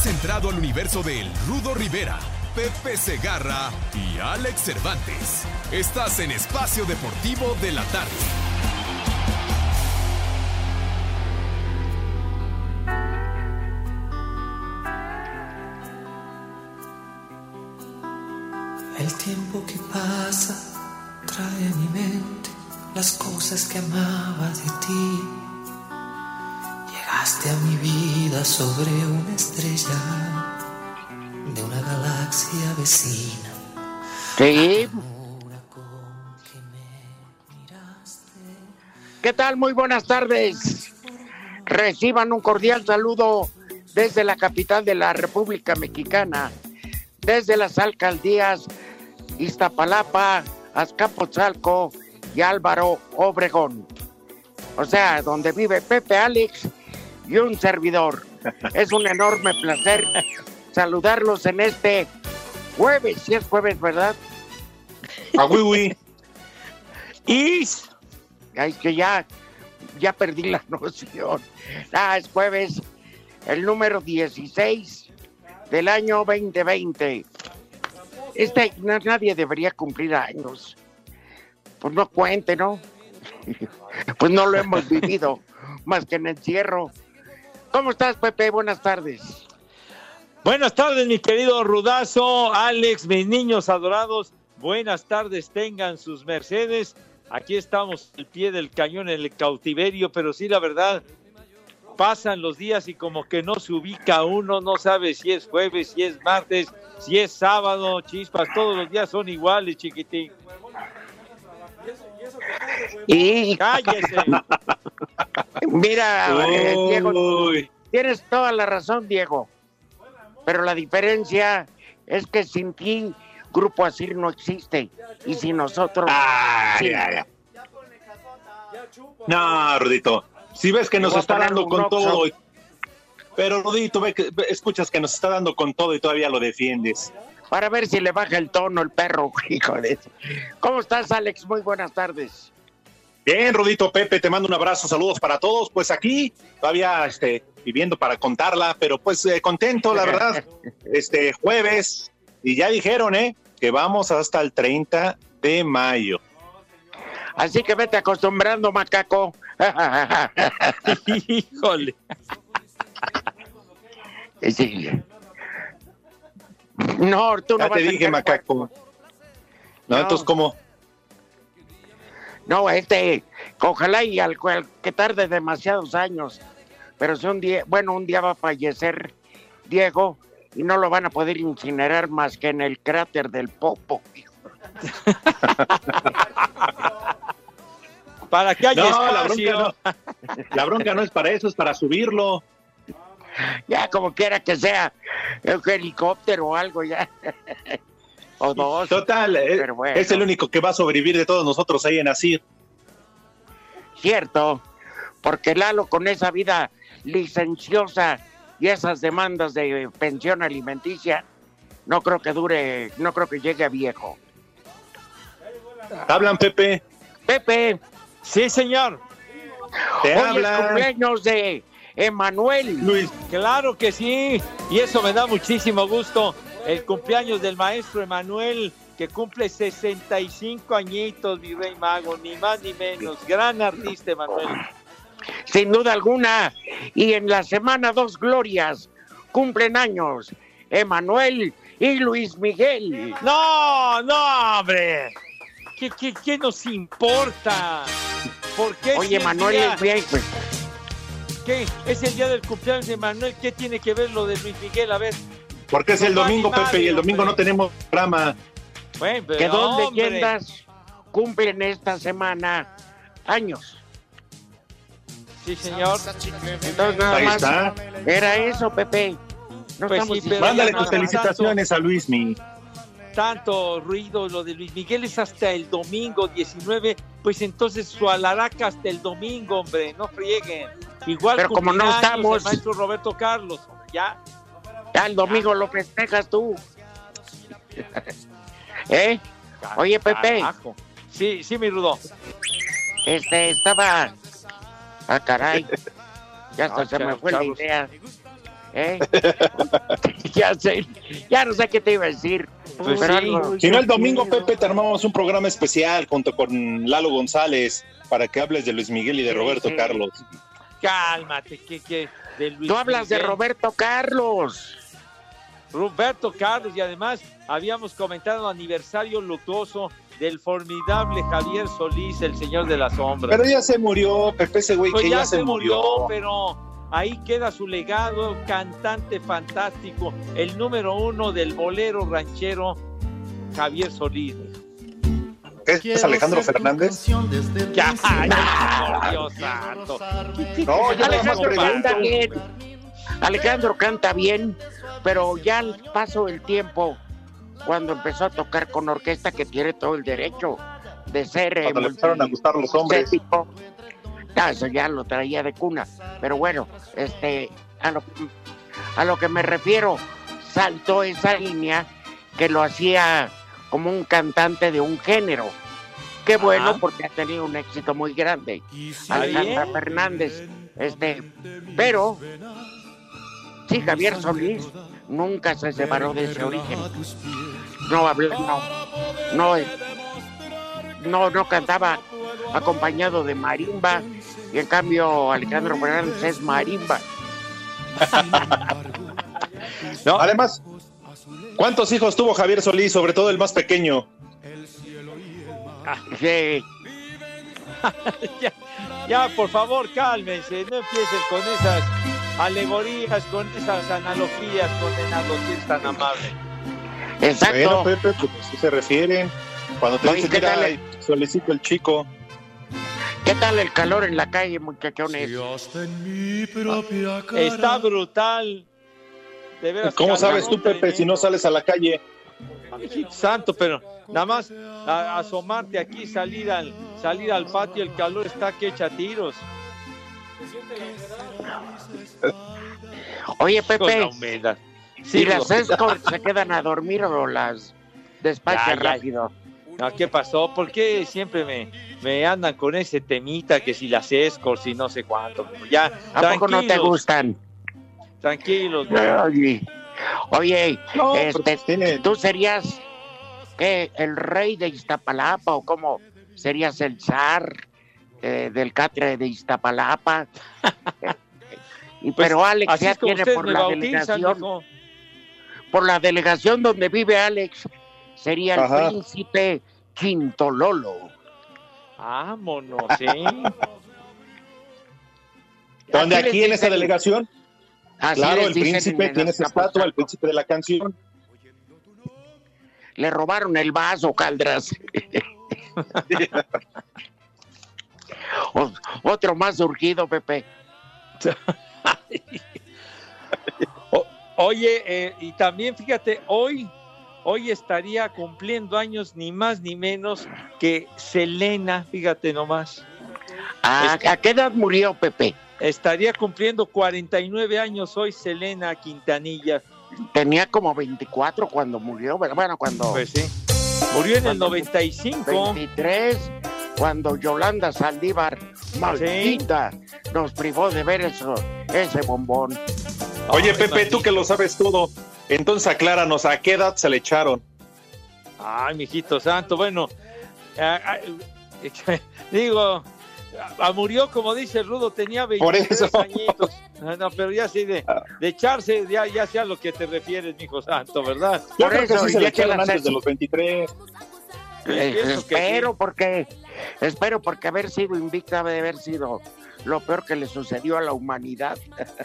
Has entrado al universo de Rudo Rivera, Pepe Segarra y Alex Cervantes. Estás en Espacio Deportivo de la Tarde. El tiempo que pasa trae a mi mente las cosas que amaba de ti. Llegaste a mi vida sobre una estrella de una galaxia vecina. Sí. ¿Qué tal? Muy buenas tardes. Reciban un cordial saludo desde la capital de la República Mexicana, desde las alcaldías Iztapalapa, Azcapotzalco y Álvaro Obregón. O sea, donde vive Pepe Alex y un servidor. Es un enorme placer saludarlos en este jueves, si es jueves, ¿verdad? Ah, oui, oui. Y ay, que ya, ya perdí la noción. Ah, es jueves, el número 16 del año 2020. Este, na- nadie debería cumplir años. Pues no cuente, ¿no? Pues no lo hemos vivido, más que en encierro. ¿Cómo estás, Pepe? Buenas tardes. Buenas tardes, mi querido Rudazo, Alex, mis niños adorados. Buenas tardes, tengan sus mercedes. Aquí estamos al pie del cañón en el cautiverio, pero sí, la verdad, pasan los días y como que no se ubica uno, no sabe si es jueves, si es martes, si es sábado, chispas, todos los días son iguales, chiquitín. Y Cállese. mira, eh, Diego, tienes toda la razón, Diego. Pero la diferencia es que sin ti, Grupo Asir no existe. Y sin nosotros, Ay, sí. ay, ay. No, Rudito. Si ves que nos está dando con Oxxo. todo. y- Pero Rudito, ve que, ve- escuchas que nos está dando con todo y todavía lo defiendes. para ver si le baja el tono el perro, hijo de... ¿Cómo estás, Alex? Muy buenas tardes. Bien, Rudito Pepe, te mando un abrazo, saludos para todos. Pues aquí, todavía este, viviendo para contarla, pero pues eh, contento, la verdad. Este jueves, y ya dijeron, ¿eh? Que vamos hasta el 30 de mayo. Así que vete acostumbrando, macaco. Híjole. Sí. No, tú no Ya vas te dije, macaco. No. entonces, ¿cómo? No, este, ojalá y al cual que tarde demasiados años, pero si un día, bueno, un día va a fallecer Diego y no lo van a poder incinerar más que en el cráter del Popo. Para que haya No, la bronca no. La bronca no es para eso, es para subirlo. Ya como quiera que sea, un helicóptero o algo ya. O dos. Total, eh, Pero bueno. es el único que va a sobrevivir de todos nosotros ahí en Asir. Cierto, porque Lalo con esa vida licenciosa y esas demandas de pensión alimenticia, no creo que dure, no creo que llegue a viejo. Hablan, Pepe. Pepe, Sí, señor. Te hoy es hablan. cumpleaños de Emanuel. Luis, Claro que sí, y eso me da muchísimo gusto. El cumpleaños del maestro Emanuel, que cumple 65 añitos, mi rey mago, ni más ni menos. Gran artista, Emanuel. sin duda alguna. Y en la semana dos glorias cumplen años Emanuel y Luis Miguel. No, no, hombre. ¿Qué, qué, qué nos importa? ¿Por qué si Oye, el Manuel día- es bien, pues, ¿Qué? ¿Es el día del cumpleaños de Manuel? ¿Qué tiene que ver lo de Luis Miguel? A ver. Porque es el domingo, Pepe, y el domingo hombre. no tenemos programa. Que dos leyendas cumplen esta semana años. Sí, señor. Entonces nada Ahí más está. era eso, Pepe. No Pues estamos sí, pero diciendo Mándale tus felicitaciones a Luismi. tanto ruido, lo de Luis Miguel es hasta el domingo 19, pues entonces su alaraca hasta el domingo, hombre, no frieguen. Igual Pero como no estamos- el maestro Roberto Carlos, hombre, ya. Ya el domingo lo festejas tú. ¿Eh? Oye, Pepe. Carajo. Sí, sí, mi rudo. Este, estaba. Ah, caray. Ya hasta Ah, se me fue la idea. ¿Eh? ya sé, ya no sé qué te iba a decir. Pues pero sí. algo- Si no, el domingo, Pepe, te armamos un programa especial junto con Lalo González para que hables de Luis Miguel y de Sí, Roberto sí. Carlos. Cálmate, que, que de Luis Tú hablas de Miguel. Roberto Carlos. Roberto Carlos y además habíamos comentado aniversario luctuoso del formidable Javier Solís, el señor de la sombra. Pero ya se murió, Pepe, ese güey Pues que ya, ya, se murió, pero ahí queda su legado, cantante fantástico, el número uno del bolero ranchero, Javier Solís. ¿Es, es Alejandro Fernández? Ya, ya, Dios santo. No, yo nada más Alejandro pregunto. Alejandro canta bien, pero ya al paso del tiempo, cuando empezó a tocar con orquesta, que tiene todo el derecho de ser. eh, le empezaron a gustar los hombres. ah, eso ya lo traía de cuna. Pero bueno, este, a lo, a lo que me refiero, saltó esa línea que lo hacía como un cantante de un género. Qué bueno, Ajá. porque ha tenido un éxito muy grande. Alejandra. Fernández. Este, pero sí, Javier Solís nunca se separó de ese origen. No habló, no, no, eh, no, no cantaba acompañado de marimba y en cambio Alejandro Fernández es marimba. No, Además, ¿cuántos hijos tuvo Javier Solís, sobre todo el más pequeño? Sí, ya, ya, por favor, cálmense, no empiecen con esas alegorías, con esas analogías condenados, si es tan amable. exacto. Bueno, Pepe, pues así se refieren. Cuando te dicen, ¿qué mira, tal? ay, solicito el chico. ¿Qué tal el calor en la calle, muchachones? Está brutal. De veras, ¿Cómo sabes tú, Pepe, si no sales a la calle? Santo, pero nada más a- asomarte aquí, salir al, salir al patio, el calor está que echa tiros. Oye, Con la Pepe, humedad. ¿y Sí, las escorts se quedan a dormir o las despachan Ya, ya. rápido? No, ¿Qué pasó? ¿Por qué siempre me, me andan con ese temita que si las escorts y no sé cuánto? Ya, ¿A poco no te gustan? Tranquilos. Oye, oye, No, pero este, pues tiene- ¿tú serías qué, el rey de Iztapalapa o cómo serías el zar eh, del catre de Iztapalapa? y Pues, pero Alex Así ya tiene por la bautizan, delegación, por la delegación donde vive Alex, sería el Ajá. príncipe Quintololo. Vámonos, ¿sí? ¿Dónde les aquí en esa delegación? así Claro, el príncipe en tiene esa estatua, el príncipe de la canción. Le robaron el vaso, Caldras. O- Otro más surgido, Pepe. O- oye, eh, y también fíjate, hoy, hoy estaría cumpliendo años ni más ni menos que Selena, fíjate nomás. ¿A, Es- ¿a qué edad murió Pepe? Estaría cumpliendo 49 años hoy Selena Quintanilla. Tenía como 24 cuando murió, ¿verdad? Bueno, cuando Pues sí. Murió en el Cuando- 95. 23, cuando Yolanda Saldívar, maldita, nos privó de ver eso, ese bombón. Oye, Pepe, tú que lo sabes todo, entonces acláranos, ¿a qué edad se le echaron? Ay, mijito santo, bueno, ah, ah, digo, ah, murió como dice Rudo, tenía Por 23 eso. añitos. Ah, No, pero ya sí, de, de echarse, ya, ya sea lo que te refieres, mijo santo, ¿verdad? Yo Por creo que eso, sí se le ya que echaron antes es- de los 23. Eh, que espero sí. porque, espero porque haber sido invicta debe haber sido lo peor que le sucedió a la humanidad.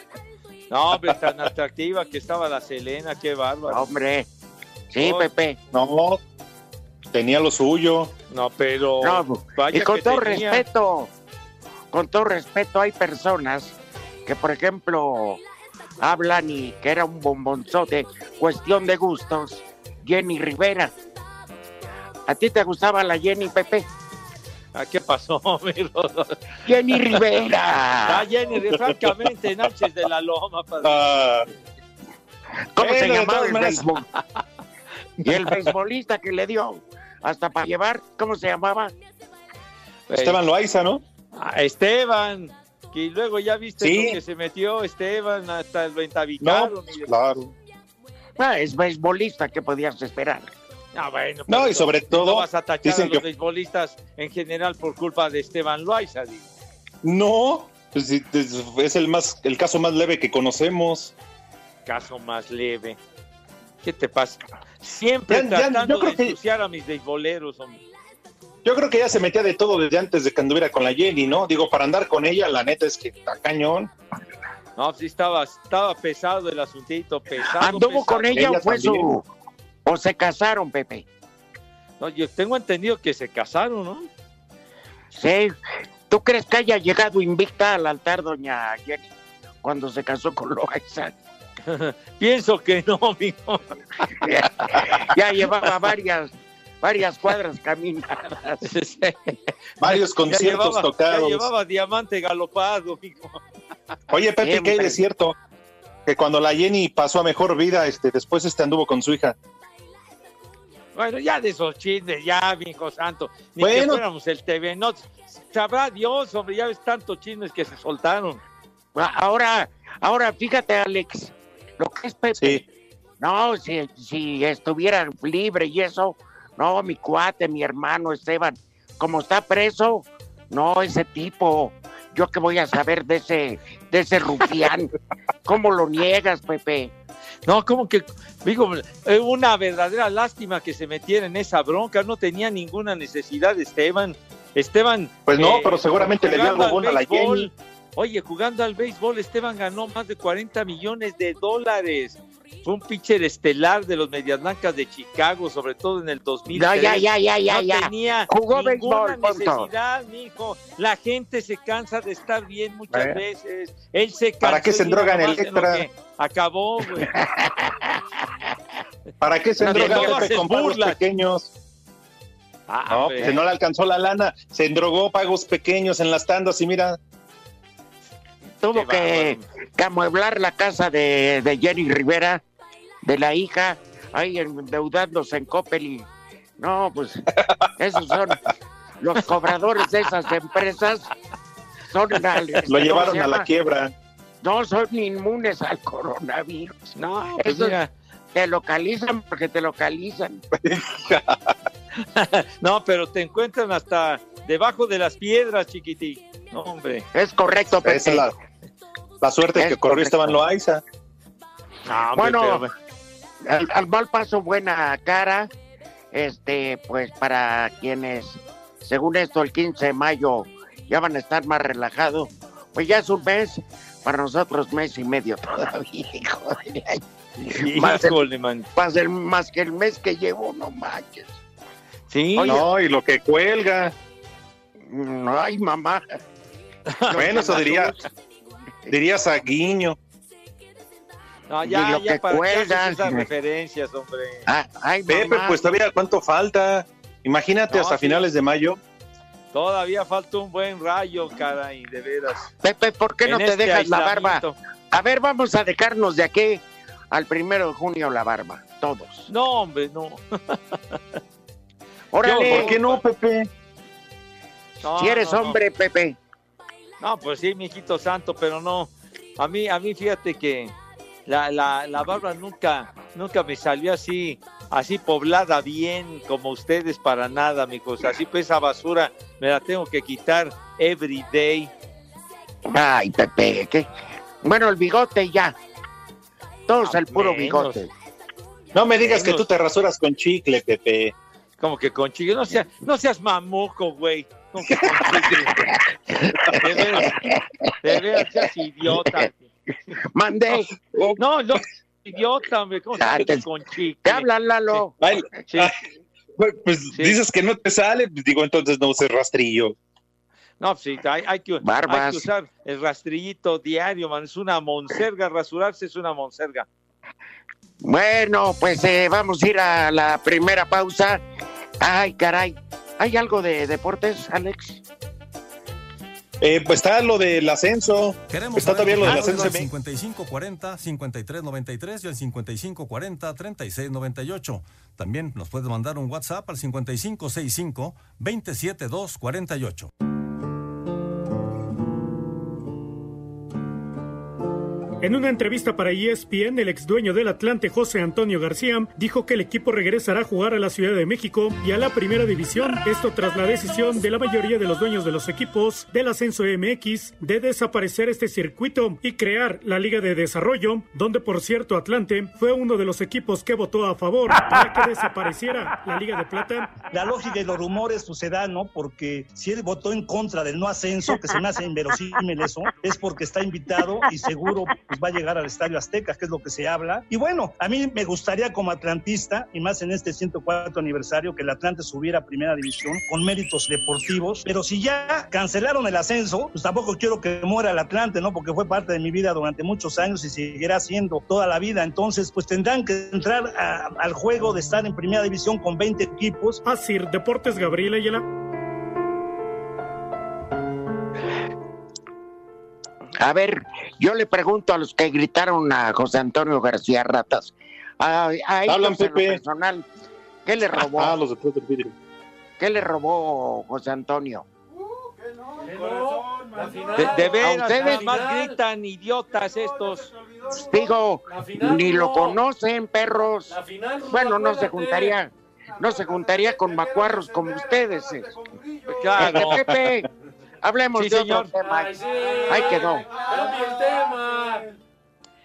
No, hombre, tan atractiva que estaba la Selena, qué bárbaro. Hombre, sí, Oh. Pepe. No, tenía lo suyo. No, pero No, vaya y con que todo tenía. respeto, con todo respeto, hay personas que, por ejemplo, hablan y que era un bombonzote, cuestión de gustos, Jenny Rivera. ¿A ti te gustaba la Jenny, Pepe? ¿A qué pasó, mi? Jenny Ah, Rivera. Jenny, francamente, Náchez de la Loma, padre. Ah, ¿Cómo se llamaba el béisbol? Y el beisbolista que le dio hasta para llevar, ¿cómo se llamaba? Esteban Loaiza, ¿no? Ah, Esteban, que luego ya viste Sí. que se metió Esteban, hasta lo No, entabicaron. pues, y- claro. Ah, es beisbolista, ¿qué podías esperar? Ah, bueno, No, pero y sobre no todo, vas a tachar dicen a los que- beisbolistas en general por culpa de Esteban Loaiza, digo. No, pues es el más, el caso más leve que conocemos. Caso más leve. ¿Qué te pasa? Siempre Ya- ya- tratando creo de que- ensuciar a mis beisboleros, hombre. Yo creo que ya se metía de todo desde antes de que anduviera con la Jenny, ¿no? Digo, para andar con ella, la neta es que está cañón. No, sí estaba, estaba pesado el asuntito, pesado. ¿Anduvo pesado. con ella, Ella o fue también. su... o se casaron, Pepe? No, yo tengo entendido que se casaron, ¿no? Sí. ¿Tú crees que haya llegado invicta al altar doña Jenny cuando se casó con Loaiza? Pienso que no, mijo. Ya llevaba varias, varias cuadras caminadas. Varios Ya conciertos llevaba, ya tocados. llevaba diamante galopado, mijo. Oye, Pepe, Siempre. ¿qué hay de cierto? Que cuando la Jenny pasó a mejor vida, este, después este anduvo con su hija. Bueno, ya de esos chismes, ya, mijo santo. Ni que Bueno. fuéramos el TV, no. Sabrá Dios, hombre, ya ves tantos chismes que se soltaron. Ahora, ahora fíjate, Alex, lo que es Pepe. Sí. No, si, si estuviera libre y eso, no, mi cuate, mi hermano Esteban, como está preso, no, ese tipo, yo que voy a saber de ese, de ese rufián, ¿cómo lo niegas, Pepe? No, como que, digo, es una verdadera lástima que se metiera en esa bronca. No tenía ninguna necesidad, Esteban. Esteban. Pues no, pero seguramente le dio algo al bueno a la Jenny. Oye, jugando al béisbol, Esteban ganó más de 40 millones de dólares. Fue un pitcher estelar de los Medias Blancas de Chicago, sobre todo en el 2000. No, ya, ya, ya, ya, no ya. tenía Jugó ninguna béisbol, punto. necesidad, mijo. La gente se cansa de estar bien muchas Eh. veces. Él se cansó ¿Para qué se endrogan nomás el extra? que Acabó, güey. ¿Para qué se No, endroga no Pepe haces con pagos pequeños? Ah, No, pues no le alcanzó la lana, se endrogó pagos pequeños en las tandas y mira, Tuvo Qué que, que amueblar la casa de, de Jenny Rivera, de la hija, ahí endeudándose en Coppel y no, pues esos son los cobradores de esas empresas. Son la- lo ¿cómo llevaron a la quiebra. No son inmunes al coronavirus. No, pues mira. te localizan porque te localizan. No, pero te encuentran hasta debajo de las piedras, chiquitín. No, hombre. Es correcto, Pepe. Es la, la suerte Es que corrió correcto. Esteban Loaiza. No, hombre, Bueno, pero- al, al mal paso buena cara, este, pues para quienes, según esto, el 15 de mayo ya van a estar más relajados, pues ya es un mes, para nosotros mes y medio todavía, hijo de la- más, el- man. más el- más que el mes que llevo, no manches. Sí, Oye, No, y lo que cuelga. Mm, Ay, mamá. Bueno, eso diría, dirías a Guiño. no, y ya, lo ya, que para cuelgan. esas referencias, hombre. Ah, Ay, Pepe, mamá. pues todavía cuánto falta. Imagínate No, hasta sí. finales de mayo. Todavía falta un buen rayo, caray, de veras. Pepe, ¿por qué no En te este dejas la barba? A ver, vamos a dejarnos de aquí al primero de junio la barba, todos. No, hombre, no. Órale, ¿Por qué no, Pepe? No, si eres no, no. hombre, Pepe. No, pues sí, mijito santo, pero no. A mí, a mí fíjate que la, la, la barba nunca, nunca me salió así, así poblada bien como ustedes para nada, mijos. Así pues esa basura me la tengo que quitar every day. Ay, Pepe, ¿qué? Bueno, el bigote ya. Todos Ah, el puro menos. bigote. No me digas que tú te rasuras con chicle, Pepe. Como que con chicle. No, sea, no seas mamuco, güey. Que con chicle. De veras, seas idiota. Mandé. No, no, idiota, hombre. ¿Cómo Ah, se te- dice con chicle? ¿Te hablan, Lalo? Sí. pues pues Sí. dices que no te sale, pues digo, entonces no uses rastrillo. No, pues sí, hay, hay que, hay que usar el rastrillito diario, man. Es una monserga, rasurarse es una monserga. Bueno, pues eh, vamos a ir a la primera pausa. Ay, caray. ¿Hay algo de deportes, Alex? Eh, pues está lo del ascenso. Queremos Está todavía lo del ascenso. al 5540 5393 y al 5540 3698. También nos puedes mandar un WhatsApp al 5565 27248. En una entrevista para ESPN, el ex dueño del Atlante, José Antonio García, dijo que el equipo regresará a jugar a la Ciudad de México y a la Primera División. Esto tras la decisión de la mayoría de los dueños de los equipos del Ascenso MX de desaparecer este circuito y crear la Liga de Desarrollo, donde por cierto Atlante fue uno de los equipos que votó a favor para que desapareciera la Liga de Plata. La lógica y los rumores sucedan, ¿no? Porque si él votó en contra del no ascenso, que se me hace inverosímil eso, es porque está invitado y seguro pues, va a llegar al Estadio Azteca, que es lo que se habla. Y bueno, a mí me gustaría como atlantista, y más en este 104 aniversario, que el Atlante subiera a Primera División con méritos deportivos, pero si ya cancelaron el ascenso, pues tampoco quiero que muera el Atlante, ¿no? Porque fue parte de mi vida durante muchos años y seguirá siendo toda la vida. Entonces, pues tendrán que entrar al juego de estar en Primera División con 20 equipos. Así, Deportes Gabriela Ayala. A ver, yo le pregunto a los que gritaron a José Antonio García Ratas, a, a Hablan, en lo Pepe. personal, ¿qué le robó? Ah, los vidrio. ¿Qué le robó José Antonio? De, de ¿A veras, ustedes? nada más gritan idiotas estos. Digo, final ni lo no. conocen, perros. La final, Bueno, no se juntaría, no se juntaría con macuarros como ustedes. eh. Claro. Este, Pepe, hablemos Sí, de señor. otro tema. Ay, sí. Ahí quedó. Cambia el tema.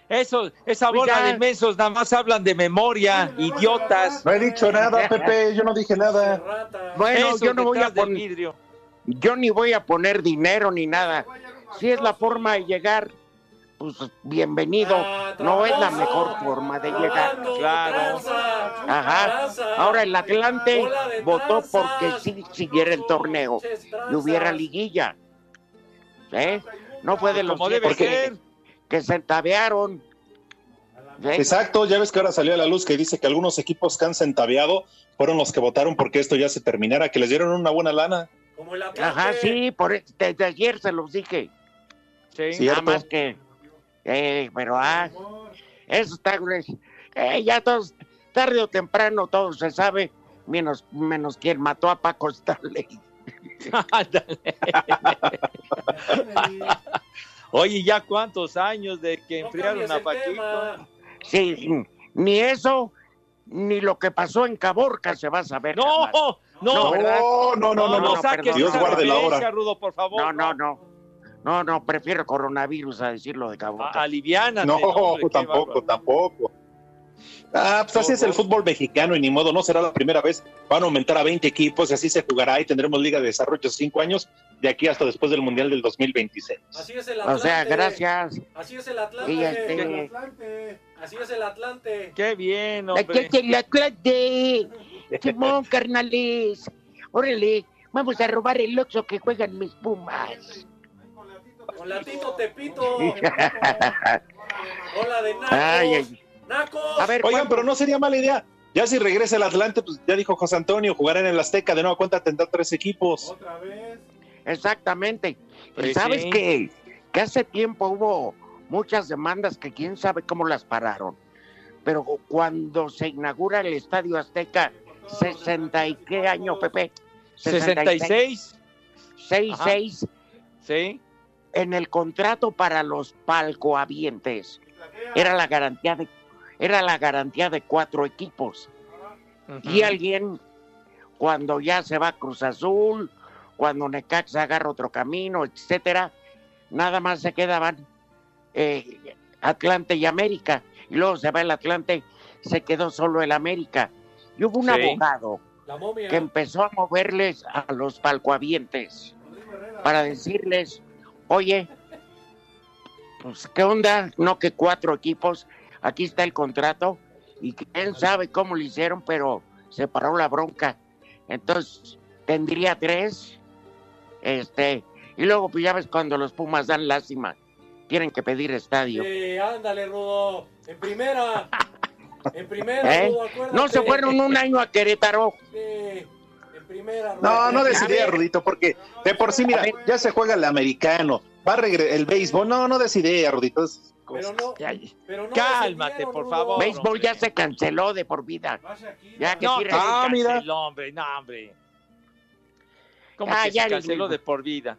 Eso, esa bola de mensos nada más hablan de memoria, idiotas. No he dicho nada, Pepe, yo no dije nada. Bueno, yo no voy a poner, vidrio. yo ni voy a poner dinero ni nada. Si es la forma de llegar, pues bienvenido. Ah, No es la mejor forma de llegar. Claro. Ajá. Ahora el Atlante votó porque sí siguiera el torneo y hubiera liguilla. ¿Eh? No fue de los Como debe siete ser. que, que se entabearon. ¿Eh? Exacto, ya ves que ahora salió a la luz que dice que algunos equipos que han centaveado fueron los que votaron porque esto ya se terminara, que les dieron una buena lana. Como el Atlante. Ajá, sí, por e- desde ayer se los dije. Sí. Nada más que, eh, pero ah, eso está, eh, ya todos, tarde o temprano todo se sabe, menos, menos quien mató a Paco Stanley. Ándale. Oye, ¿ya cuántos años de que No enfriaron a Paquito? tema. Sí, ni eso, ni lo que pasó en Caborca se va a saber. No, jamás. no, No, no, ¿verdad? No, no, no, no, no, no. saques Dios esa guarde la hora. referencia, Rudo, por favor. No, no, no. No, no, prefiero coronavirus a decirlo de Caborca. A- Aliviánate, No, hombre, tampoco, tampoco. Ah, pues así es el fútbol mexicano y ni modo, no será la primera vez. Van a aumentar a 20 equipos y así se jugará y tendremos Liga de Desarrollo cinco años de aquí hasta después del Mundial del 2026. Así es el o Atlante. sea, gracias. Así es el Atlante. Y este, Así es el Atlante. Qué bien, Aquí hombre. es el Atlante. Simón, carnales. Órale, vamos a robar el oxo que juegan mis pumas. Con latito Tepito. Hola de nacos. Ay, ay. Nacos. A ver, Oigan, ¿cuándo? pero no sería mala idea. Ya si regresa el Atlante, pues ya dijo José Antonio, jugará en el Azteca, de nueva cuenta tendrá tres equipos. Exactamente. Pues ¿Sabes sí. que, que hace tiempo hubo muchas demandas que quién sabe cómo las pararon? Pero cuando se inaugura el Estadio Azteca, 60 y qué año, Pepe? 66, 6, Ajá. 6, sí. En el contrato para los palcohabientes. Era la garantía de era la garantía de cuatro equipos. Y alguien, cuando ya se va Cruz Azul, cuando Necaxa agarra otro camino, etcétera, nada más se quedaban eh, Atlante y América. Y luego se va el Atlante, se quedó solo el América. Y hubo un Sí. abogado que empezó a moverles a los palcohabientes para decirles, oye, pues qué onda, no que cuatro equipos, aquí está el contrato y quién sabe cómo lo hicieron, pero se paró la bronca. Entonces, tendría tres, este, y luego pues ya ves cuando los Pumas dan lástima, tienen que pedir estadio. Sí, ándale, Rudo. En primera. En primera, ¿Eh? Rudo. No se fueron un año a Querétaro. Sí, primera. No, no A decidía, ver. Rudito, porque de por sí, mira, ya se juega el americano, va a regre- el béisbol. No, no decidía, Rudito. es Pero no, Ya- pero no Cálmate, por favor. Béisbol ya se canceló de por vida. Ya que No, tiren- Ah, mira. hombre, no, hombre. Como Ah, que ya se el canceló de por vida.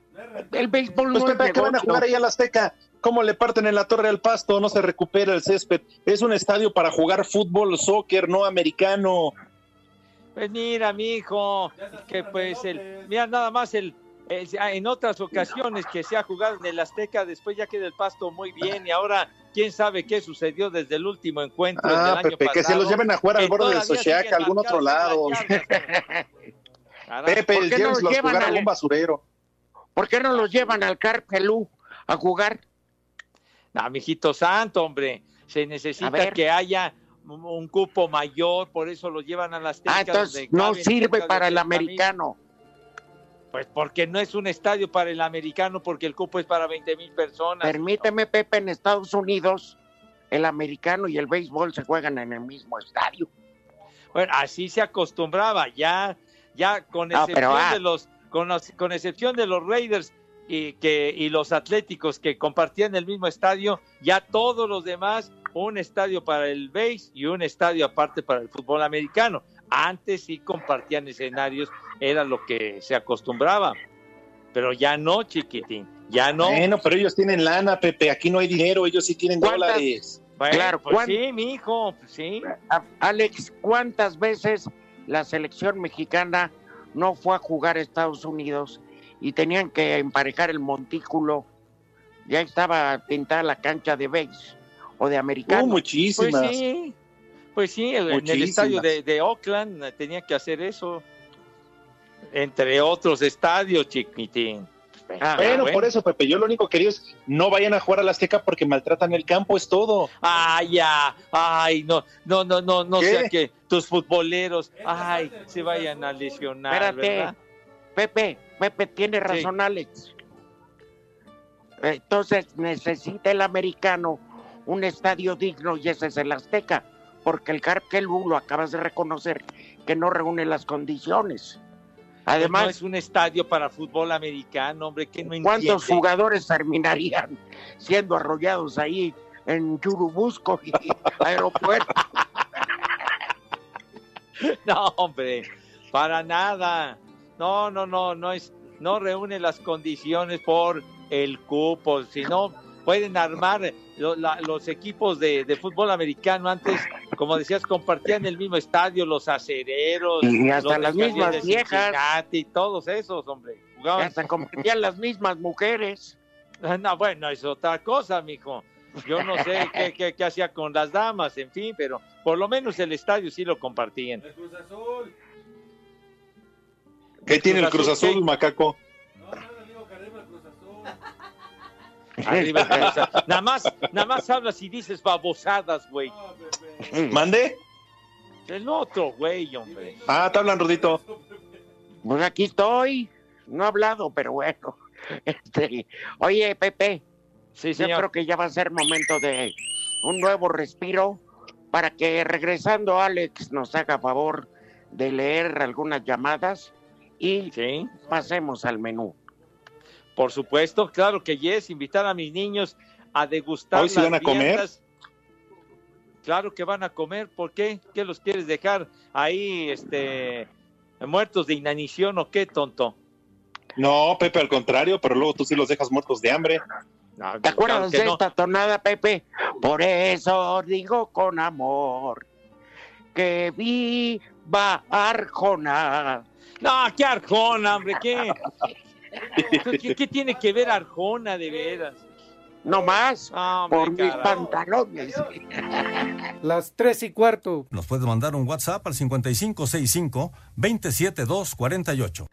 El béisbol Pues no es Pepe, ¿a qué van a jugar ahí a la Azteca? ¿Cómo le parten en la torre al pasto? No se recupera el césped. Es un estadio para jugar fútbol, soccer, no americano. Pues mira, mi hijo, que pues el, mira nada más el, el- en otras ocasiones que se ha jugado en el Azteca, después ya queda el pasto muy bien y ahora quién sabe qué sucedió desde el último encuentro del Ah, año Pepe, que se pasado, los lleven a jugar al borde del siguen a algún otro lado. Pepe, ¿por qué no llévenselos los llevan jugar a al- algún basurero. ¿Por qué no los llevan al Carpelú a jugar? No, mijito santo, hombre, se necesita que haya un, cupo mayor, por eso lo llevan a las Ah, entonces no sirve de para el 80,000. americano. Pues porque no es un estadio para el americano, porque el cupo es para 20 mil personas. Permíteme, Pepe, en Estados Unidos el americano y el béisbol se juegan en el mismo estadio. Bueno, así se acostumbraba, ya, ya con No, excepción pero, ah. de los, con, los- con excepción de los Raiders y que y los Atléticos que compartían el mismo estadio, ya todos los demás un estadio para el base y un estadio aparte para el fútbol americano. Antes sí compartían escenarios, era lo que se acostumbraba, pero ya no, chiquitín, ya no. Bueno, pero ellos tienen lana, Pepe. Aquí no hay dinero, ellos sí tienen ¿Cuántas- dólares. Bueno, claro, pues ¿cuán- sí, mi hijo, pues sí. Alex, ¿cuántas veces la selección mexicana no fue a jugar a Estados Unidos y tenían que emparejar el montículo? Ya estaba pintada la cancha de base o de americano. Uh, muchísimas. Pues sí, pues sí, el- en el estadio de, de Oakland tenía que hacer eso, entre otros estadios, chiquitín. Ah, bueno, bueno. por eso, Pepe, yo lo único que digo es no vayan a jugar a la Azteca porque maltratan el campo, es todo. Ay, ya, ay, no, no, no, no, no ¿Qué? sea que tus futboleros, ay, se vayan a lesionar, Espérate, ¿verdad? Pepe, Pepe tiene razón, Alex. Entonces necesita el americano un estadio digno y ese es el Azteca, porque el Carpelú lo acabas de reconocer que no reúne las condiciones. Pues Además, no es un estadio para fútbol americano, hombre, que no ¿cuántos entiende? jugadores terminarían siendo arrollados ahí en Churubusco y aeropuerto? No, hombre, para nada. No, no, no, no es, no reúne las condiciones por el cupo, sino pueden armar lo- la- los equipos de, de fútbol americano antes, como decías, compartían el mismo estadio, los acereros, Y hasta los las mismas viejas. Cincinnati, todos esos, hombre, jugaban. Hasta convertían las mismas mujeres. No, bueno, es otra cosa, mijo. Yo no sé qué, qué, qué hacía con las damas, en fin, pero por lo menos el estadio sí lo compartían. El Cruz Azul. ¿Qué tiene el Cruz Azul, Azul, ¿qué? macaco? No, nada, digo que arriba el Cruz Azul. Arriba. Nada más, nada más hablas y dices babosadas, güey. ¿Mande? El otro, güey, hombre. Ah, te hablan, Rudito. Pues aquí estoy. No he hablado, pero bueno. Este, oye, Pepe, Sí, yo señor. creo que ya va a ser momento de un nuevo respiro para que regresando Alex nos haga favor de leer algunas llamadas y Sí, pasemos al menú. Por supuesto, claro que yes, invitar a mis niños a degustar ¿Hoy sí las van a comer? Claro que van a comer, ¿por qué? ¿Qué los quieres dejar ahí, este, muertos de inanición o qué, tonto? No, Pepe, al contrario, pero luego tú sí los dejas muertos de hambre. No, ¿Te acuerdas de no. esta tonada, Pepe? Por eso digo con amor que viva Arjona. No, qué Arjona, hombre, ¿qué? ¿Qué, qué tiene que ver Arjona de veras? No más por mis carajo. pantalones. Las tres y cuarto. Nos puede mandar un WhatsApp al 5565-27248.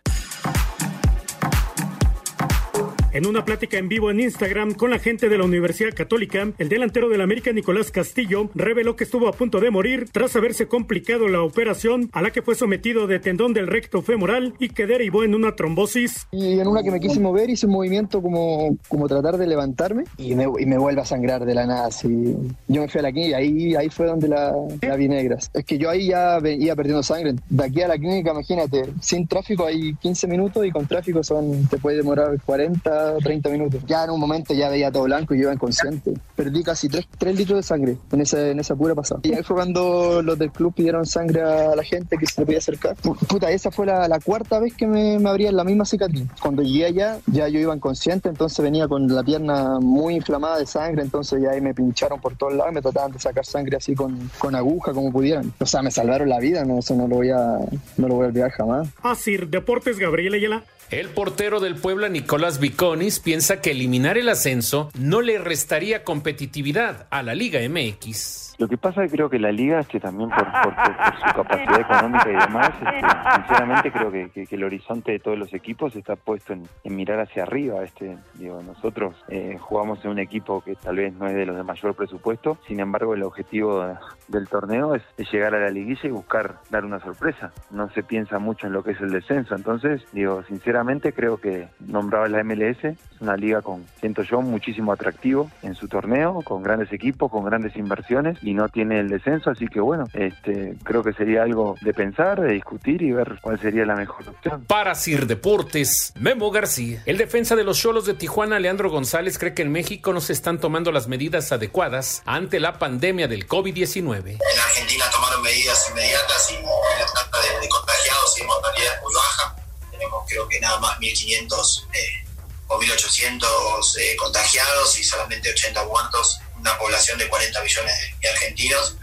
En una plática en vivo en Instagram con la gente de la Universidad Católica, el delantero del América Nicolás Castillo reveló que estuvo a punto de morir tras haberse complicado la operación a la que fue sometido de tendón del recto femoral y que derivó en una trombosis. Y en una que me quise mover hice un movimiento como, como tratar de levantarme y me, y me vuelve a sangrar de la nada. Así. Yo me fui a la clínica y ahí, ahí fue donde la, la vi negras. Es que yo ahí ya iba perdiendo sangre. De aquí a la clínica, imagínate, sin tráfico hay 15 minutos y con tráfico son te puede demorar 40 cada 30 minutos. Ya en un momento ya veía todo blanco y yo iba inconsciente. Perdí casi 3, litros de sangre en, ese, en esa pura pasada. Y ahí fue cuando los del club pidieron sangre a la gente que se le podía acercar. Puta, esa fue la, la cuarta vez que me, me abrían la misma cicatriz. Cuando llegué allá, ya yo iba inconsciente, entonces venía con la pierna muy inflamada de sangre, entonces ya ahí me pincharon por todos lados y me trataban de sacar sangre así con, con aguja como pudieran. O sea, me salvaron la vida, no, eso no lo voy a, no lo voy a olvidar jamás. Así, Deportes Gabriel Ayala. El portero del Puebla, Nicolás Viconis, piensa que eliminar el ascenso no le restaría competitividad a la Liga MX. Lo que pasa es que creo que la liga, este, también por, por, su capacidad económica y demás, este, sinceramente creo que, el horizonte de todos los equipos está puesto en, mirar hacia arriba. Este, digo, nosotros eh, jugamos en un equipo que tal vez no es de los de mayor presupuesto, sin embargo el objetivo del torneo es, llegar a la liguilla y buscar dar una sorpresa. No se piensa mucho en lo que es el descenso, entonces digo, sinceramente creo que nombraba la MLS, es una liga con, siento yo, muchísimo atractivo en su torneo, con grandes equipos, con grandes inversiones no tiene el descenso, así que bueno, este, creo que sería algo de pensar, de discutir y ver cuál sería la mejor opción. Para Sir Deportes, Memo García. El defensa de los Cholos de Tijuana, Leandro González, cree que en México no se están tomando las medidas adecuadas ante la pandemia del COVID-19. En Argentina tomaron medidas inmediatas y la tasa de, contagiados y mortalidad es muy baja. Tenemos creo que nada más 1.500 eh, o 1.800 eh, contagiados y solamente 80 muertos una población de 40 millones de argentinos,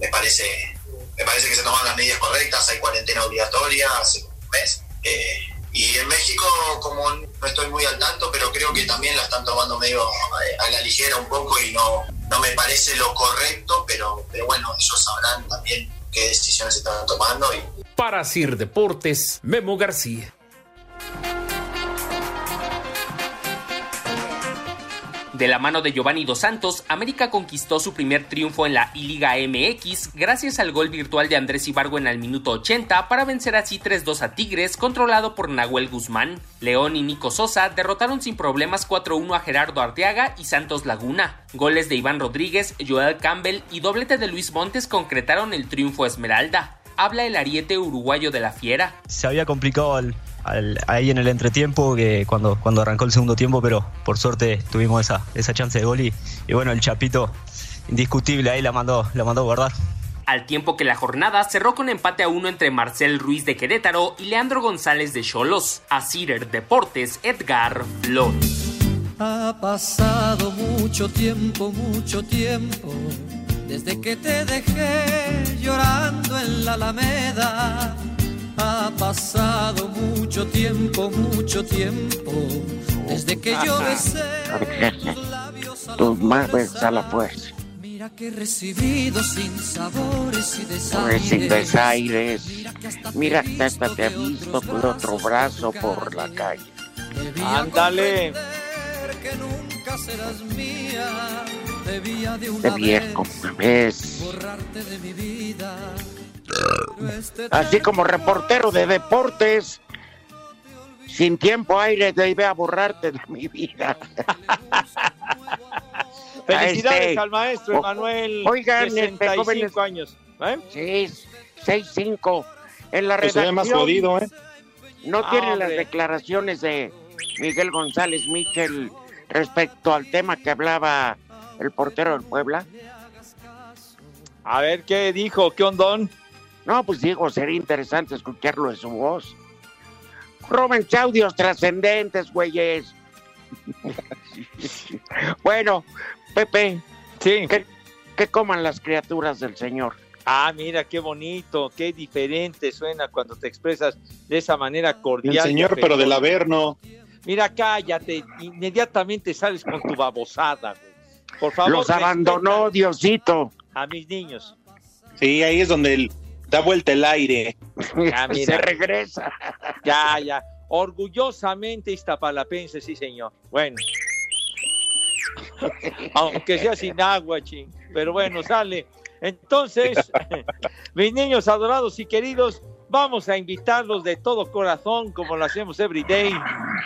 me parece, me parece que se toman las medidas correctas, hay cuarentena obligatoria hace un mes. Eh, y en México, como no estoy muy al tanto, pero creo que también la están tomando medio a la ligera un poco y no, no me parece lo correcto, pero, bueno, ellos sabrán también qué decisiones están tomando. Para Sir Deportes, Memo García. De la mano de Giovanni Dos Santos, América conquistó su primer triunfo en la I-Liga MX gracias al gol virtual de Andrés Ibargo en el minuto 80 para vencer así 3-2 a Tigres, controlado por Nahuel Guzmán. León y Nico Sosa derrotaron sin problemas 4-1 a Gerardo Arteaga y Santos Laguna. Goles de Iván Rodríguez, Joel Campbell y doblete de Luis Montes concretaron el triunfo Esmeralda. Habla el ariete uruguayo de la Fiera. Se había complicado el ahí en el entretiempo, que cuando, cuando arrancó el segundo tiempo, pero por suerte tuvimos esa, esa chance de gol y, bueno, el Chapito indiscutible ahí la mandó, la mandó a guardar. Al tiempo que la jornada cerró con empate a uno entre Marcel Ruiz de Querétaro y Leandro González de Cholos. A Cider Deportes, Edgar Flores. Ha pasado mucho tiempo, mucho tiempo, desde que te dejé llorando en la Alameda ha pasado mucho tiempo, mucho tiempo, desde que yo besé tus labios a la fuerza. Mira que he recibido sin sabores y desaires. Sin desaires. Mira que hasta te ha visto con otro brazo por la calle. Ándale. Que nunca serás mía. Debía de una viejo, vez. Borrarte de mi vida Así como reportero de deportes, sin tiempo aire debe a borrarte de mi vida. Felicidades este, al maestro Emanuel. Oigan, 65 este, años. ¿eh? Sí, 6-5. En la pues redacción. más jodido, ¿eh? No ah, tienen las declaraciones de Miguel González Michel respecto al tema que hablaba el portero del Puebla. A ver qué dijo, qué ondón. No, pues digo, sería interesante escucharlo de su voz. Roben audios trascendentes, güeyes. bueno, Pepe. Sí. Que, coman las criaturas del Señor. Ah, mira, qué bonito, qué diferente suena cuando te expresas de esa manera cordial. El Señor, pero del Averno. Mira, cállate, inmediatamente sales con tu babosada, güey. Por favor. Los abandonó Diosito. A mis niños. Sí, ahí es donde el, da vuelta el aire. Ya, Se regresa. Ya, ya. Orgullosamente iztapalapense, sí, señor. Bueno. Aunque sea sin agua, ching. Pero bueno, sale. Entonces, mis niños adorados y queridos, vamos a invitarlos de todo corazón, como lo hacemos every day,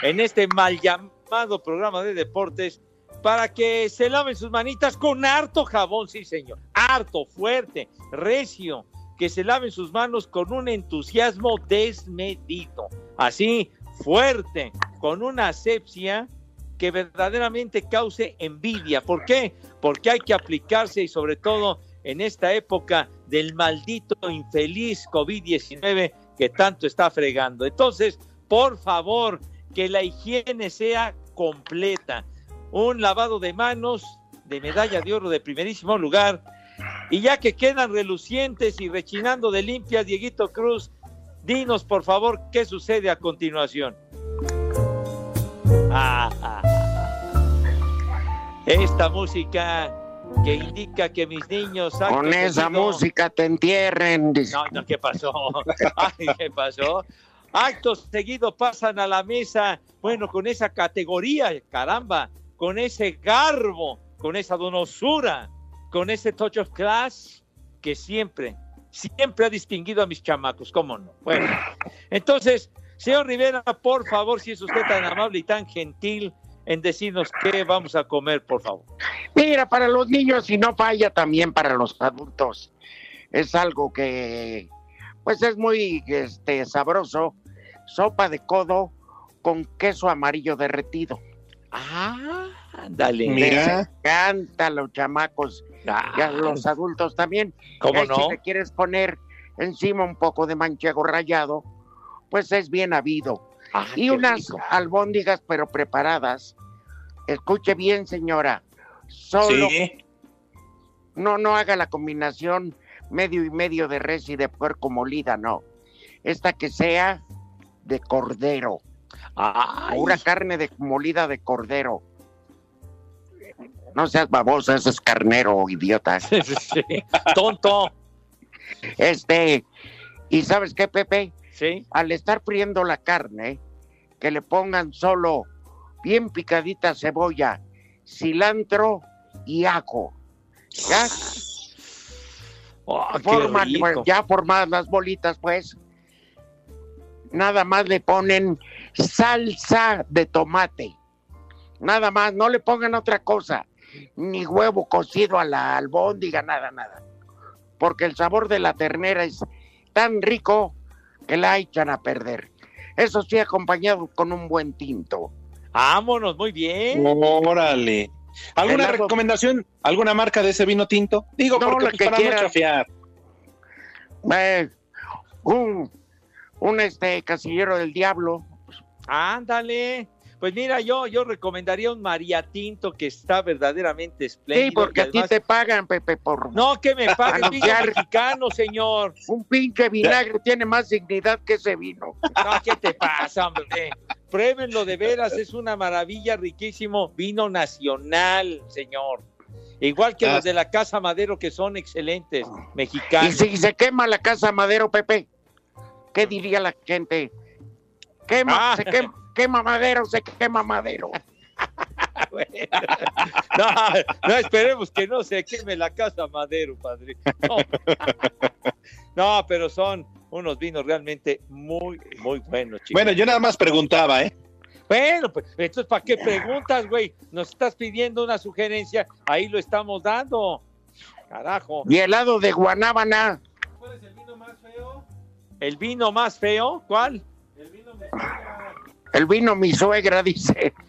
en este mal llamado programa de deportes, para que se laven sus manitas con harto jabón, sí, señor. Harto, fuerte, recio que se laven sus manos con un entusiasmo desmedido, así fuerte, con una asepsia que verdaderamente cause envidia. ¿Por qué? Porque hay que aplicarse y sobre todo en esta época del maldito infeliz COVID-19 que tanto está fregando. Entonces, por favor, que la higiene sea completa. Un lavado de manos de medalla de oro de primerísimo lugar. Y ya que quedan relucientes y rechinando de limpias, Dieguito Cruz, dinos por favor qué sucede a continuación. Ah, ah, ah. Esta música que indica que mis niños... Con esa música te entierren. No, no, ¿qué pasó? Ay, ¿qué pasó? Actos seguidos pasan a la mesa, bueno, con esa categoría, caramba, con ese garbo, con esa donosura, con ese touch of class que siempre, siempre ha distinguido a mis chamacos, ¿cómo no? Bueno, entonces, señor Rivera, por favor, si es usted tan amable y tan gentil en decirnos qué vamos a comer, por favor. Mira, para los niños y no falla también para los adultos. Es algo que pues es muy este sabroso. Sopa de codo con queso amarillo derretido. Ah, dale. Mira. encanta los chamacos y a los adultos también. ¿Cómo no? Si le quieres poner encima un poco de manchego rallado, pues es bien habido. Ah, y unas rico. albóndigas pero preparadas. Escuche bien, señora. Solo Sí. no, no haga la combinación medio y medio de res y de puerco molida, no. Esta que sea de cordero. Ay. Pura carne de molida de cordero. No seas babosa, ese es carnero, idiota. Sí, Tonto. Este, ¿y sabes qué, Pepe? Sí. Al estar friendo la carne, que le pongan solo bien picadita cebolla, cilantro y ajo. ¿Ya? Ah, Forman, pues, ya formadas las bolitas, pues. Nada más le ponen salsa de tomate. Nada más, no le pongan otra cosa. Ni huevo cocido a la albóndiga, nada, nada. Porque el sabor de la ternera es tan rico que la echan a perder. Eso sí, acompañado con un buen tinto. Vámonos, muy bien. Órale. ¿Alguna recomendación? ¿Alguna marca de ese vino tinto? Digo, No, porque pues, que para no quieras. chafiar. Eh, un, un este casillero del diablo. Ándale. Pues mira, yo, yo recomendaría un María Tinto que está verdaderamente espléndido. Sí, porque y a ti te pagan, Pepe, por No, que me pague el vino mexicano, señor. un pinche vinagre. Tiene más dignidad que ese vino. No, ¿qué te pasa, hombre? Pruébenlo de veras, es una maravilla, riquísimo vino nacional, señor. Igual que Ah. los de la Casa Madero, que son excelentes, Y mexicanos. si se quema la casa Madero, Pepe, ¿qué diría la gente? Quema, Ah. se quema, quema Madero, se quema Madero. No, no, esperemos que no se queme la Casa Madero, padre. No. No, pero son unos vinos realmente muy, muy buenos, chicos. Bueno, yo nada más preguntaba, ¿eh? Bueno, pues entonces, ¿para qué preguntas, güey? Nos estás pidiendo una sugerencia, ahí lo estamos dando. Carajo. Y helado de guanábana. ¿El vino más feo? ¿Cuál? El vino mi suegra, dice.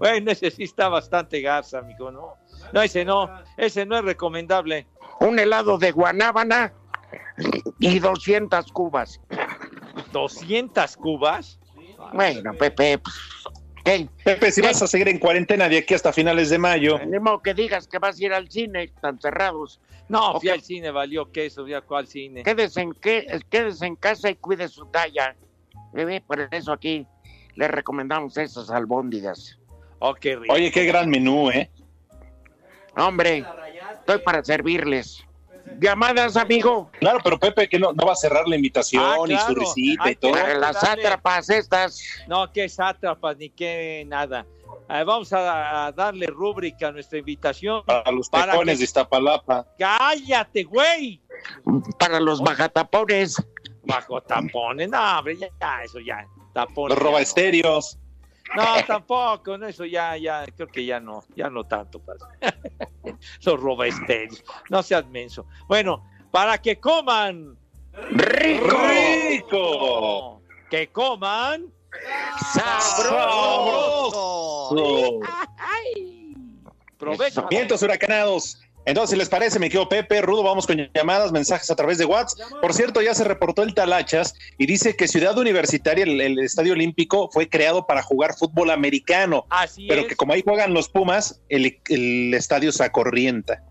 Bueno, ese sí está bastante garza, amigo, ¿no? No, ese no, ese no es recomendable. Un helado de guanábana y 200 cubas. ¿200 cubas? Bueno, Pepe, pues, ¿qué? Pepe, si ¿Qué? vas a seguir en cuarentena de aquí hasta finales de mayo. Modo que digas que vas a ir al cine, están cerrados. No, fui al cine, valió queso, ya cuál cine. Quédese en, que- quédese en casa y cuide su talla. Bebé, por eso aquí le recomendamos esas albóndigas. Oh, qué rico. Oye, qué gran menú, ¿eh? Hombre, estoy para servirles. Llamadas, amigo. Claro, pero Pepe, que no, no va a cerrar la invitación Ah, y su risita Hay y todo. las sátrapas estas. No, qué sátrapas ni qué nada. Eh, vamos a, a darle rúbrica a nuestra invitación. Para los Para tecones que- de Iztapalapa. ¡Cállate, güey! Para los bajatapones. Bajo tapones. No, hombre, ya, ya, eso ya. Tapones. Los ya roba no. estéreos. No, tampoco, no, eso ya, ya, creo que ya no, ya no tanto. Los roba estéreos. No seas menso. Bueno, para que coman ¡Rico! ¡Rico! que coman ¡Sabroso! Eso. Provecho. Vientos huracanados. Entonces, si les parece, me quedo Pepe, Rudo, vamos con llamadas, mensajes a través de WhatsApp. Por cierto, ya se reportó el Talachas y dice que Ciudad Universitaria, el, el Estadio Olímpico, fue creado para jugar fútbol americano. Así pero es. que como ahí juegan los Pumas, el, el estadio se acorrienta.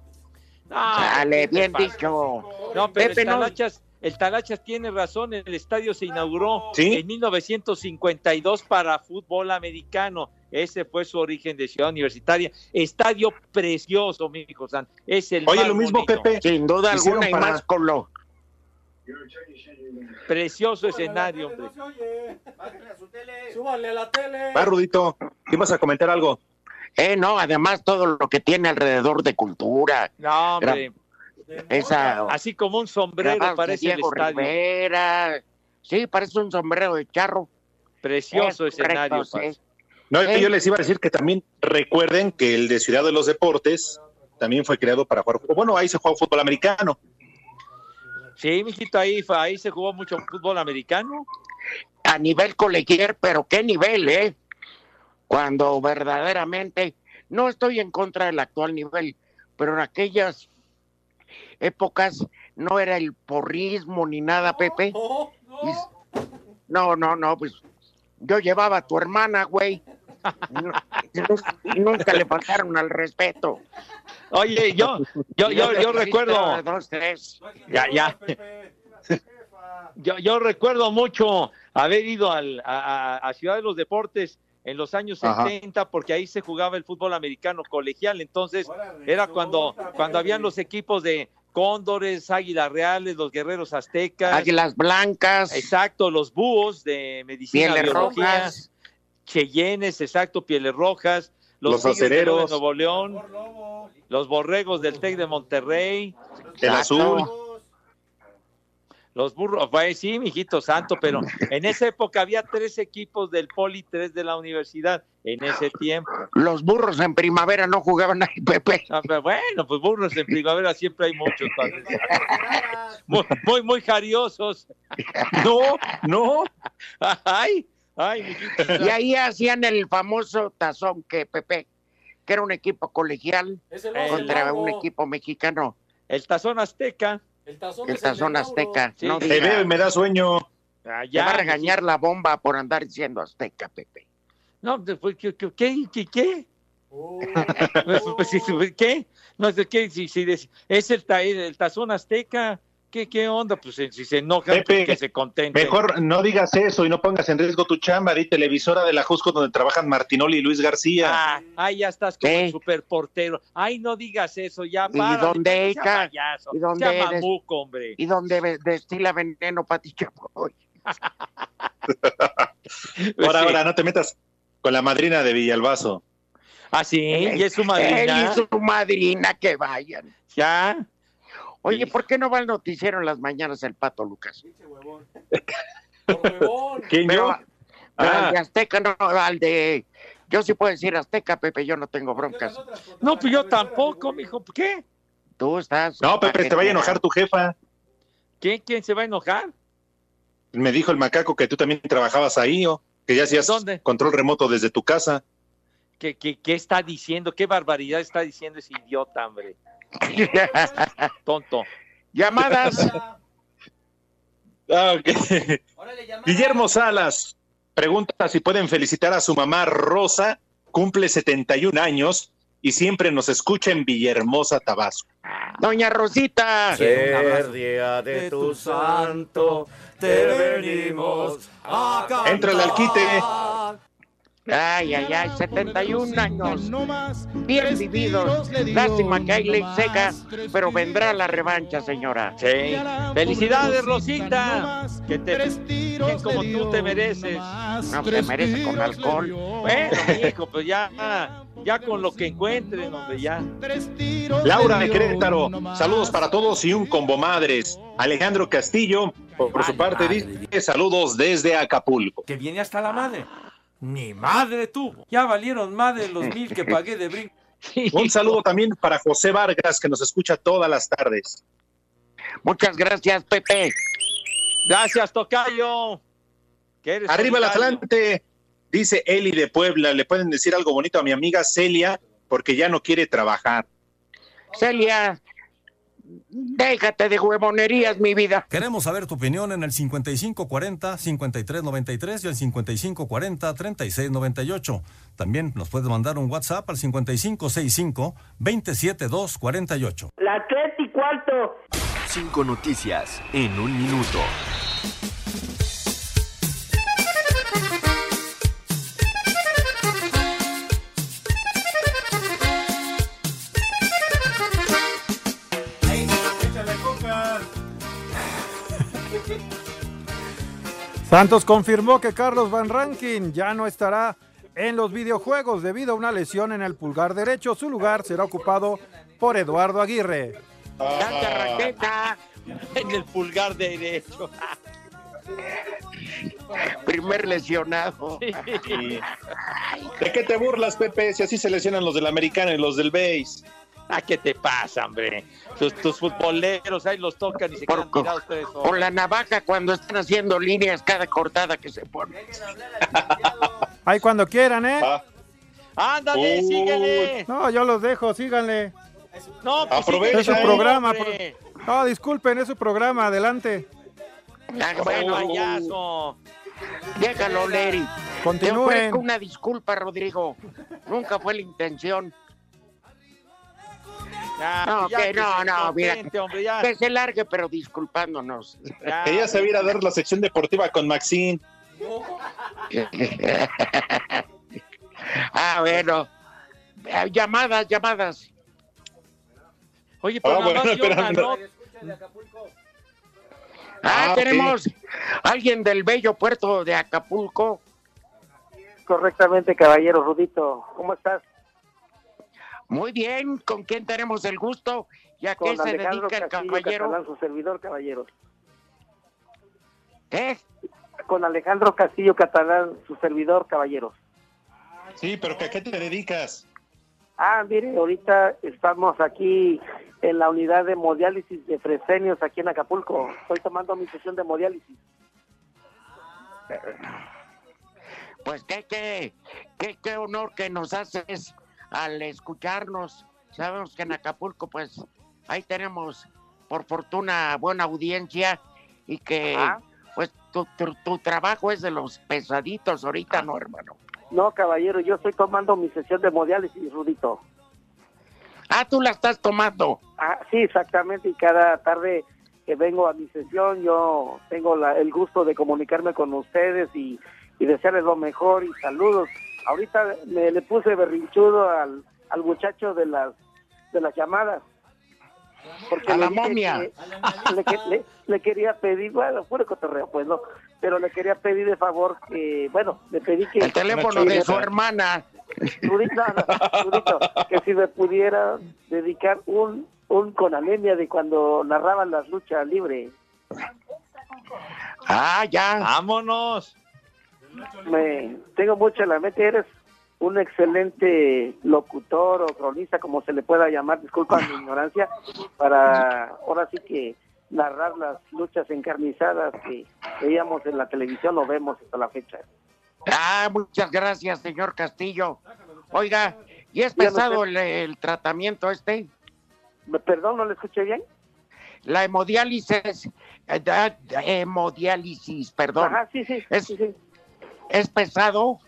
Dale, bien dicho. No, pero Pepe, el, no. Talachas, el Talachas tiene razón, el estadio se inauguró ¿Sí? en 1952 para fútbol americano. Ese fue su origen de Ciudad Universitaria. Estadio precioso, mi hijo San. Es el Oye, lo mismo, bonito. Pepe. Sin duda alguna y más con lo. Precioso escenario, hombre. Súbanle a la tele. Va, Rudito, ¿ibas a comentar algo? Eh, no, además todo lo que tiene alrededor de cultura. No, hombre. Esa. Así como un sombrero parece el Diego estadio. Rivera. Sí, parece un sombrero de charro. Precioso Es correcto, escenario. No, Sí. yo les iba a decir que también recuerden que el de Ciudad de los Deportes también fue creado para jugar. Bueno, ahí se juega fútbol americano. Sí, mijito, ahí, ahí se jugó mucho fútbol americano. A nivel colegial, pero qué nivel, ¿eh? Cuando verdaderamente. No estoy en contra del actual nivel, pero en aquellas épocas no era el porrismo ni nada, Pepe. No, no, no, pues yo llevaba a tu hermana, güey. Nunca le faltaron al respeto. Oye, yo, yo, yo, yo recuerdo. Dos, tres. Ya, ya. Yo, yo recuerdo mucho haber ido al- a- a Ciudad de los Deportes en los años Ajá. 70 porque ahí se jugaba el fútbol americano colegial. Entonces era cuando, cuando habían los equipos de Cóndores, Águilas Reales, los Guerreros Aztecas. Águilas blancas. Exacto, los búhos de medicina, Pieles biología, rojas. Cheyennes, exacto, pieles rojas, los, Los acereros. de Nuevo León, los borregos del Tec de Monterrey, El azul. Los burros, pues sí, mijito santo, pero en esa época había tres equipos del Poli, tres de la universidad, en ese tiempo. Los burros en primavera no jugaban ahí, Pepe. Ah, pero bueno, pues burros en primavera siempre hay muchos. padre. Muy, muy, muy jariosos. No, no. Ay, ay, mijito. Y ahí hacían el famoso tazón que Pepe, que era un equipo colegial contra lago. un equipo mexicano, El tazón azteca. El tazón, el es el tazón de azteca. Sí. No Te veo y me da sueño. Ah, te ya, va a regañar la bomba por andar diciendo azteca, Pepe. No, después, ¿qué? ¿Qué? ¿Qué? ¿Qué? ¿Qué? Oh, Pues, sí, ¿Qué? No sé qué, si, si es el, ta- el tazón azteca. ¿Qué, qué onda? Pues si se enoja, Pepe, que se contente. Mejor no digas eso y no pongas en riesgo tu chamba. Di televisora de la Jusco donde trabajan Martinoli y Luis García. Ah, ay, ya estás como el superportero. Ay, no digas eso, ya ¿Y para. dónde, sea hija? payaso, ¿Y dónde sea eres? mamuco, hombre. Y donde ve- destila veneno Pati Chapoy. ahora, Sí. ahora, no te metas con la madrina de Villalbazo. Ah, sí, y es su Él madrina. y su madrina que vayan. Ya. Oye. ¿por qué no va al noticiero en las mañanas el pato Lucas? por huevón. ¿Quién Pero, yo? pero Ah. al de Azteca, no, al de. Yo sí puedo decir Azteca, Pepe, yo no tengo broncas. No, pues yo tampoco, mijo. ¿Qué? Tú estás. No, Pepe, te vaya a enojar tu jefa. ¿Quién, quién se va a enojar? Me dijo el macaco que tú también trabajabas ahí, o que ya hacías ¿Dónde? control remoto desde tu casa. ¿Qué, qué, qué está diciendo? ¿Qué barbaridad está diciendo ese idiota, hombre? Tonto. Llamadas. Ah. Guillermo Salas pregunta si pueden felicitar a su mamá Rosa, cumple 71 años y siempre nos escucha en Villahermosa, Tabasco. Doña Rosita. Ser día de tu santo, te venimos a cantar. Entra al quite. Ay, ay, ay, 71 años. Bien vividos. Lástima que hay ley seca, pero vendrá la revancha, señora. Sí. Felicidades, Rosita. Que te bien como tú te mereces. No se merece con alcohol. Bueno, hijo, pues ya, ya con lo que encuentren, hombre, ya. Laura de Querétaro, saludos para todos y un combo madres. Alejandro Castillo, por, por su parte, dice saludos desde Acapulco. que viene hasta la madre. Ni madre tuvo. Ya valieron madre los mil que pagué de brinco. Un saludo también para José Vargas, que nos escucha todas las tardes. Muchas gracias, Pepe. Gracias, Tocayo. Arriba el. Atlante, Dice Eli de Puebla, le pueden decir algo bonito a mi amiga Celia porque ya no quiere trabajar. Celia, déjate de huevonerías, mi vida. Queremos saber tu opinión en el 5540-5393 y el 5540-3698. También nos puedes mandar un WhatsApp al 5565-27248. La tres y cuarto. Cinco noticias en un minuto. Santos confirmó que Carlos Van Rankin ya no estará en los videojuegos debido a una lesión en el pulgar derecho. Su lugar será ocupado por Eduardo Aguirre. En el pulgar derecho. Primer lesionado. ¿De qué te burlas, Pepe? Si así se lesionan los del americano y los del base. Ah, ¿qué te pasa, hombre? Tus, tus futboleros ahí los tocan y se quedan tirados ustedes. Con la navaja cuando están haciendo líneas cada cortada que se pone. Ahí cuando quieran, ¿eh? Ándale, Uy. síguele. No, yo los dejo, síganle. No, pues Aprovecha, Es su programa. hombre. No, disculpen, es su programa, adelante. Ah, Bueno, payaso. déjalo, Leri. Te Continúen. ofrezco una disculpa, Rodrigo. Nunca fue la intención. Ya, No, ya que no, no, mira. hombre, ya. Que se largue, pero disculpándonos. Ya. Que ya se va a dar la sección deportiva con Maxine. ah, bueno. Eh, Llamadas, llamadas. Oye, pero Ah, nada bueno, una nota. Ah, Ah, tenemos alguien del bello puerto de Acapulco. Correctamente, caballero Rudito. ¿Cómo estás? Muy bien, ¿con quién tenemos el gusto? ¿Y a qué Con se Alejandro dedica el Castillo caballero? Catalán, su servidor, caballero. ¿Eh? Con Alejandro Castillo Catalán, su servidor, caballeros. Sí, pero ¿que ¿a qué te dedicas? Ah, mire, ahorita estamos aquí en la unidad de hemodiálisis de Fresenios aquí en Acapulco. Estoy tomando mi sesión de hemodiálisis. Pues qué, qué, qué, qué honor que nos haces al escucharnos. Sabemos que en Acapulco, pues, ahí tenemos, por fortuna, buena audiencia y que, pues, tu, tu, tu trabajo es de los pesaditos ahorita, ¿no, hermano? No, caballero, yo estoy tomando mi sesión de hemodiálisis, Rudito. Ah, tú la estás tomando. Ah, sí, exactamente, y cada tarde que vengo a mi sesión, yo tengo la- el gusto de comunicarme con ustedes y, y desearles lo mejor y saludos. Ahorita me le puse berrinchudo al, al muchacho de las de las llamadas. Porque A le la momia. que Le, le- le quería pedir, bueno, puro cotorreo, pues no, pero le quería pedir de favor que, bueno, le pedí que... El teléfono de su hermana. Rudito, no, no, Rudito, que si me pudiera dedicar un, un con anemia de cuando narraban las luchas libres. Ah, ya. Vámonos. Me, tengo mucho en la mente, eres un excelente locutor o cronista, como se le pueda llamar, disculpa mi ignorancia, para ahora sí que narrar las luchas encarnizadas que veíamos en la televisión o vemos hasta la fecha. Ah, muchas gracias, señor Castillo. Oiga, ¿y es pesado el, el tratamiento este? Perdón, ¿no le escuché bien? La hemodiálisis, eh, hemodiálisis, perdón. Ajá, sí, sí, ¿Es, sí, sí. ¿Es pesado?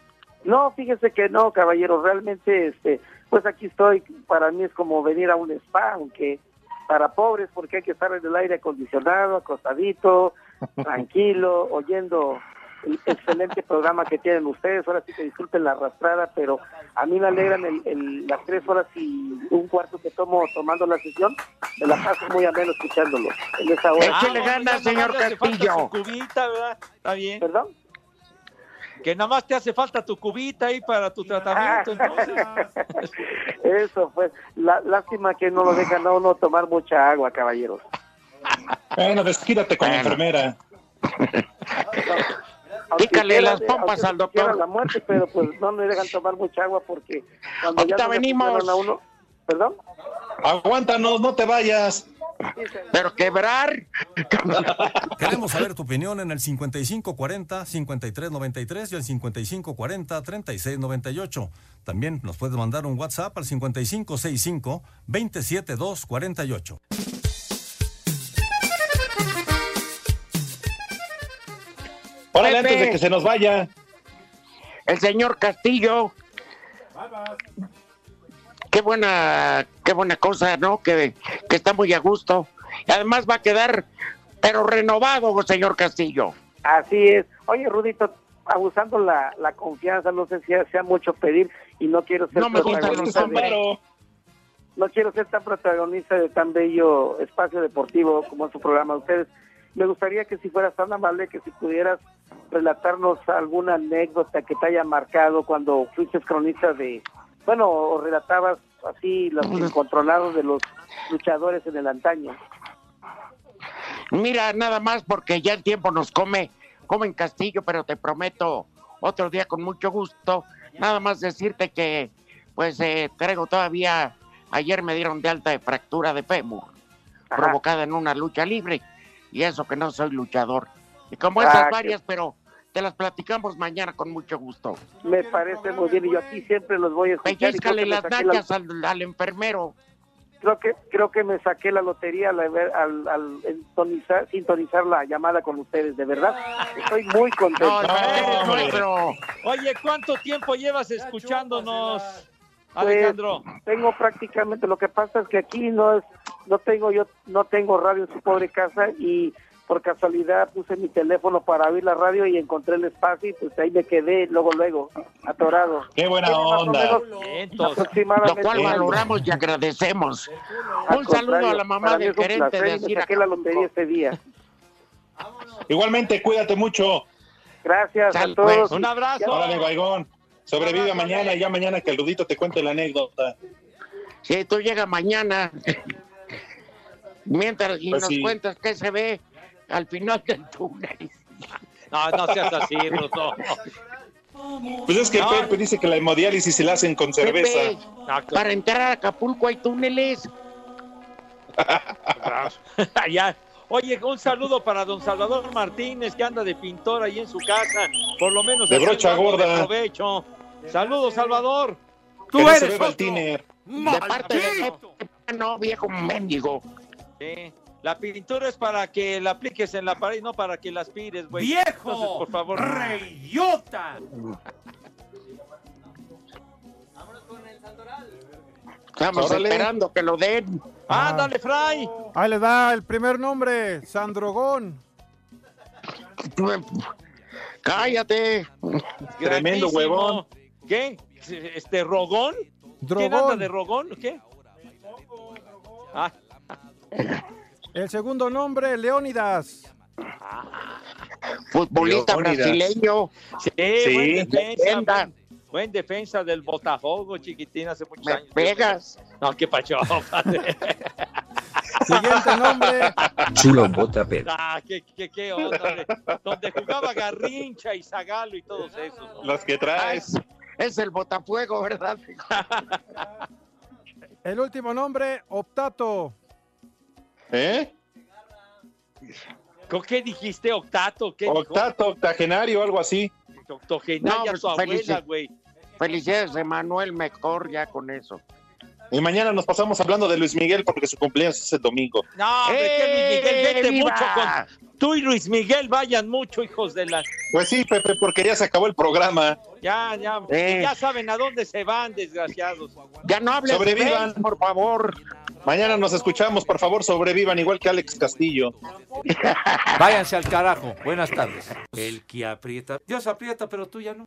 No, fíjese que no, caballero, realmente, este, pues aquí estoy, para mí es como venir a un spa, aunque para pobres, porque hay que estar en el aire acondicionado, acostadito, tranquilo, oyendo el excelente programa que tienen ustedes, ahora sí que disculpen la arrastrada, pero a mí me alegran el, el- las tres horas y un cuarto que tomo tomando la sesión, me la paso muy ameno escuchándolo en esa hora. Échale ganas, ya nada señor Castillo. cubita, ¿verdad? Está bien. ¿Perdón? Que nada más te hace falta tu cubita ahí para tu tratamiento, entonces. Eso fue, la, lástima que no lo dejan a uno tomar mucha agua, caballeros. Bueno, desquídate con la Bueno. enfermera. Aunque Pícale las pompas al doctor. la muerte, pero pues no me dejan tomar mucha agua porque cuando Ahorita ya no le venimos. a uno, ¿perdón? Aguántanos, no te vayas. Pero quebrar. Queremos saber tu opinión en el 5540-5393 y el 5540-3698. También nos puedes mandar un WhatsApp al 5565-27248. Órale, antes de que se nos vaya. El señor Castillo. Qué buena, qué buena cosa, ¿no? Que, que está muy a gusto. Y además va a quedar, pero renovado, señor Castillo. Así es. Oye, Rudito, abusando la, la confianza, no sé si sea mucho pedir y no quiero ser No me protagonista de- sombreros. no quiero ser tan protagonista de tan bello espacio deportivo como es su programa de ustedes. Me gustaría que si fueras tan amable, que si pudieras relatarnos alguna anécdota que te haya marcado cuando fuiste cronista de, bueno, o relatabas así los incontrolados de los luchadores en el antaño. Mira, nada más porque ya el tiempo nos come, come en Castillo, pero te prometo otro día con mucho gusto. Nada más decirte que, pues, eh, traigo todavía, ayer me dieron de alta de fractura de fémur, provocada en una lucha libre, y eso que no soy luchador. Y como esas Ah, qué- varias, pero te las platicamos mañana con mucho gusto. Me parece muy bien y yo aquí siempre los voy a escuchar. Pellizcale las la- nachas al, al enfermero. creo que creo que me saqué la lotería al, ver- al, al sintonizar, sintonizar la llamada con ustedes, de verdad. Estoy muy contento. Oye, ¿cuánto tiempo llevas escuchándonos, Pues, Alejandro? tengo prácticamente lo que pasa es que aquí no es no tengo yo no tengo radio en su pobre casa y por casualidad puse mi teléfono para oír la radio y encontré el espacio y pues ahí me quedé luego luego atorado. Qué buena onda. menos Lo cual valoramos y agradecemos. Un saludo a la mamá del gerente placer de saqué la lotería ese día. Igualmente, cuídate mucho. Gracias Sal, a todos. pues. Un abrazo. Órale, Baigón. Sobrevive mañana y ya mañana que el Rudito te cuente la anécdota. Si tú llegas mañana, mientras y Pues nos sí. cuentas qué se ve al final del túnel. No, no seas así, Rudo. Pues es que No. Pepe dice que la hemodiálisis se la hacen con cerveza. Pepe, para entrar a Acapulco hay túneles. Ya. Oye, un saludo para don Salvador Martínez, que anda de pintor ahí en su casa. Por lo menos De brocha algo de gorda. provecho. Saludos, Salvador. El tiner. De parte de no, viejo mendigo. Sí. La pintura es para que la apliques en la pared, no para que la aspires, güey. ¡Viejo! Entonces, por favor. ¡Reyota! Estamos Órale. esperando que lo den. Ándale, Fray. Ahí les da el primer nombre, Sandrogón. Cállate. Tremendo Grandísimo. huevón. ¿Qué? ¿Este Rogón? ¿Quién Drogón. anda de Rogón? ¿Qué? Ah, El segundo nombre, Leónidas. Futbolista Leónidas. brasileño. sí, Sí. buen defensa. Buen, buen defensa del Botafogo, chiquitín, hace muchos Me años. pegas. No, qué pacho. padre. Siguiente nombre, Chulo Bota ah, qué, qué, qué onda. Donde jugaba Garrincha y Zagalo y todos esos. ¿no? Los que traes. es, es el botafuego, ¿verdad? el último nombre, Optato. ¿Eh? ¿Con qué dijiste, Octato? ¿Qué Octato, octogenario, algo así. dijo? Octogenaria No, tu abuela, felici- güey. Felicidades, Emanuel, mejor ya con eso. Y mañana nos pasamos hablando de Luis Miguel porque su cumpleaños es el domingo. No, hombre, que Luis Miguel, ¡Eh, vete viva! mucho con... Tú y Luis Miguel vayan mucho, hijos de la... Pues sí, Pepe, porque ya se acabó el programa. Ya, ya, Eh. ya saben a dónde se van, desgraciados. Ya no hables de Sobrevivan. por favor. Mañana nos escuchamos, por favor, sobrevivan igual que Alex Castillo. Váyanse al carajo. Buenas tardes. El que aprieta. Dios aprieta, pero tú ya no.